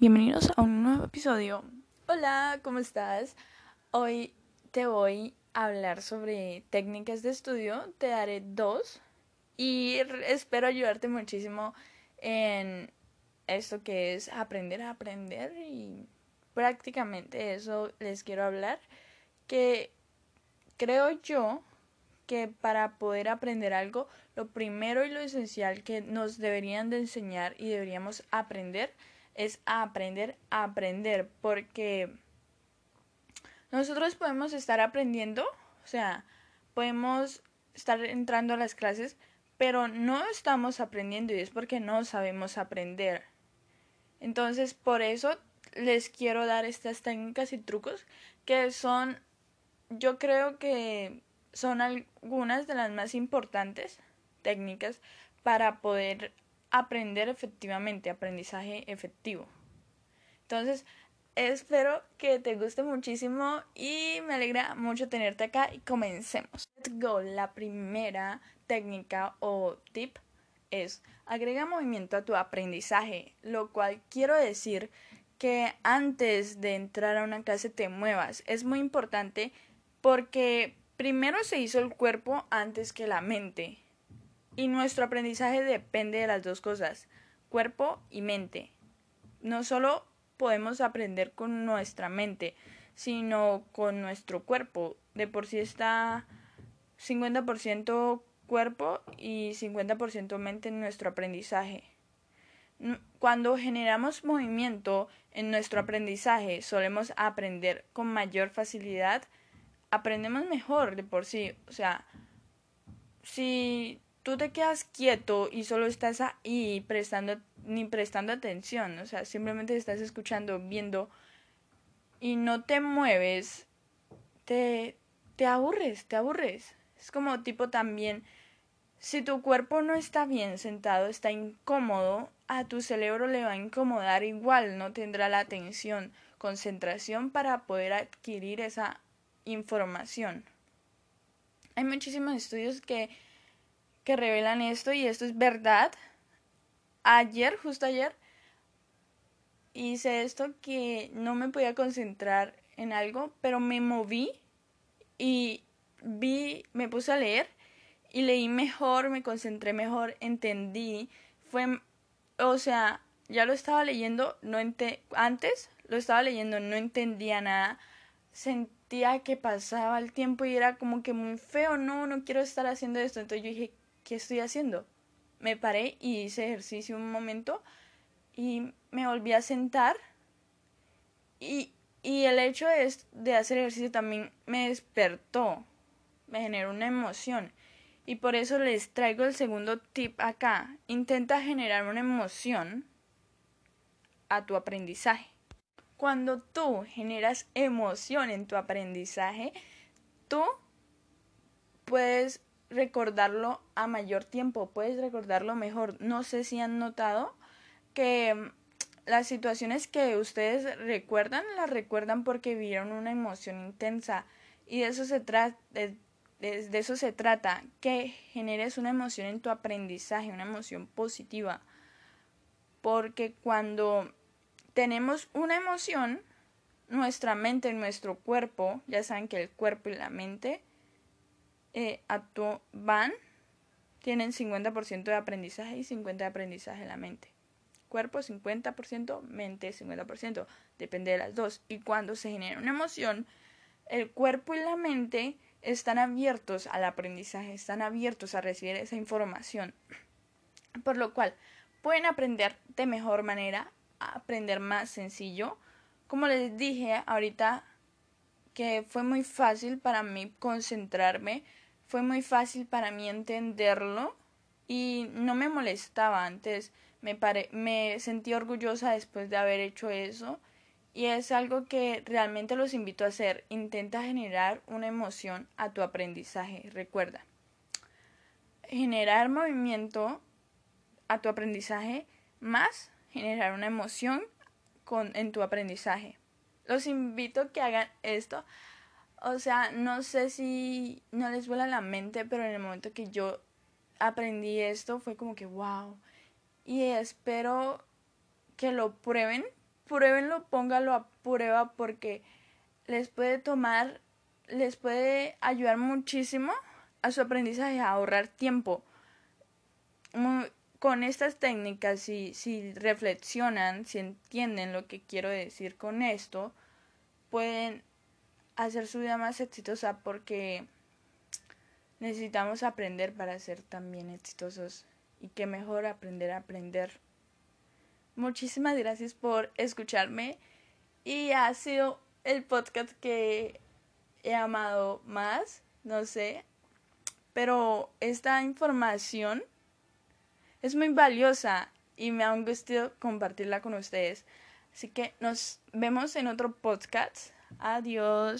Bienvenidos a un nuevo episodio. Hola, ¿cómo estás? Hoy te voy a hablar sobre técnicas de estudio. Te daré dos y espero ayudarte muchísimo en esto que es aprender a aprender y prácticamente eso les quiero hablar que creo yo que para poder aprender algo lo primero y lo esencial que nos deberían de enseñar y deberíamos aprender es aprender a aprender, porque nosotros podemos estar aprendiendo, o sea, podemos estar entrando a las clases, pero no estamos aprendiendo y es porque no sabemos aprender. Entonces, por eso les quiero dar estas técnicas y trucos que son, yo creo que son algunas de las más importantes técnicas para poder aprender efectivamente, aprendizaje efectivo. Entonces, espero que te guste muchísimo y me alegra mucho tenerte acá y comencemos. Let's go. La primera técnica o tip es agrega movimiento a tu aprendizaje, lo cual quiero decir que antes de entrar a una clase te muevas. Es muy importante porque primero se hizo el cuerpo antes que la mente. Y nuestro aprendizaje depende de las dos cosas, cuerpo y mente. No solo podemos aprender con nuestra mente, sino con nuestro cuerpo. De por sí está 50% cuerpo y 50% mente en nuestro aprendizaje. Cuando generamos movimiento en nuestro aprendizaje, solemos aprender con mayor facilidad, aprendemos mejor de por sí. O sea, si tú te quedas quieto y solo estás ahí prestando ni prestando atención, o sea, simplemente estás escuchando, viendo y no te mueves, te te aburres, te aburres. Es como tipo también si tu cuerpo no está bien sentado, está incómodo, a tu cerebro le va a incomodar igual, no tendrá la atención, concentración para poder adquirir esa información. Hay muchísimos estudios que que revelan esto y esto es verdad. Ayer, justo ayer, hice esto que no me podía concentrar en algo, pero me moví y vi, me puse a leer y leí mejor, me concentré mejor, entendí. Fue, o sea, ya lo estaba leyendo, no ente antes lo estaba leyendo, no entendía nada. Sentía que pasaba el tiempo y era como que muy feo, no, no quiero estar haciendo esto. Entonces yo dije, ¿qué estoy haciendo? Me paré y hice ejercicio un momento y me volví a sentar y, y el hecho de, de hacer ejercicio también me despertó, me generó una emoción. Y por eso les traigo el segundo tip acá. Intenta generar una emoción a tu aprendizaje. Cuando tú generas emoción en tu aprendizaje, tú puedes recordarlo a mayor tiempo, puedes recordarlo mejor. No sé si han notado que mm, las situaciones que ustedes recuerdan, las recuerdan porque vivieron una emoción intensa y de eso se trata. De, eso se trata, que generes una emoción en tu aprendizaje, una emoción positiva. Porque cuando tenemos una emoción, nuestra mente nuestro cuerpo, ya saben que el cuerpo y la mente eh, van, tienen 50% de aprendizaje y 50% de aprendizaje en la mente. Cuerpo 50%, mente 50%, depende de las dos. Y cuando se genera una emoción, el cuerpo y la mente están abiertos al aprendizaje, están abiertos a recibir esa información. Por lo cual, pueden aprender de mejor manera, aprender más sencillo. Como les dije ahorita, que fue muy fácil para mí concentrarme fue muy fácil para mí entenderlo y no me molestaba antes. Me, me sentí orgullosa después de haber hecho eso y es algo que realmente los invito a hacer. Intenta generar una emoción a tu aprendizaje. Recuerda, generar movimiento a tu aprendizaje más generar una emoción con, en tu aprendizaje. Los invito a que hagan esto o sea, no sé si no les vuela la mente, pero en el momento que yo aprendí esto fue como que wow. Y espero que lo prueben pruébenlo, póngalo a prueba porque les puede tomar, les puede ayudar muchísimo a su aprendizaje, a ahorrar tiempo. Con estas técnicas, si, si reflexionan, si entienden lo que quiero decir con esto, pueden hacer su vida más exitosa porque necesitamos aprender para ser también exitosos. Y qué mejor aprender a aprender. Muchísimas gracias por escucharme. Y ha sido el podcast que he amado más, no sé, pero esta información es muy valiosa y me ha gustado compartirla con ustedes. Así que nos vemos en otro podcast. Adiós.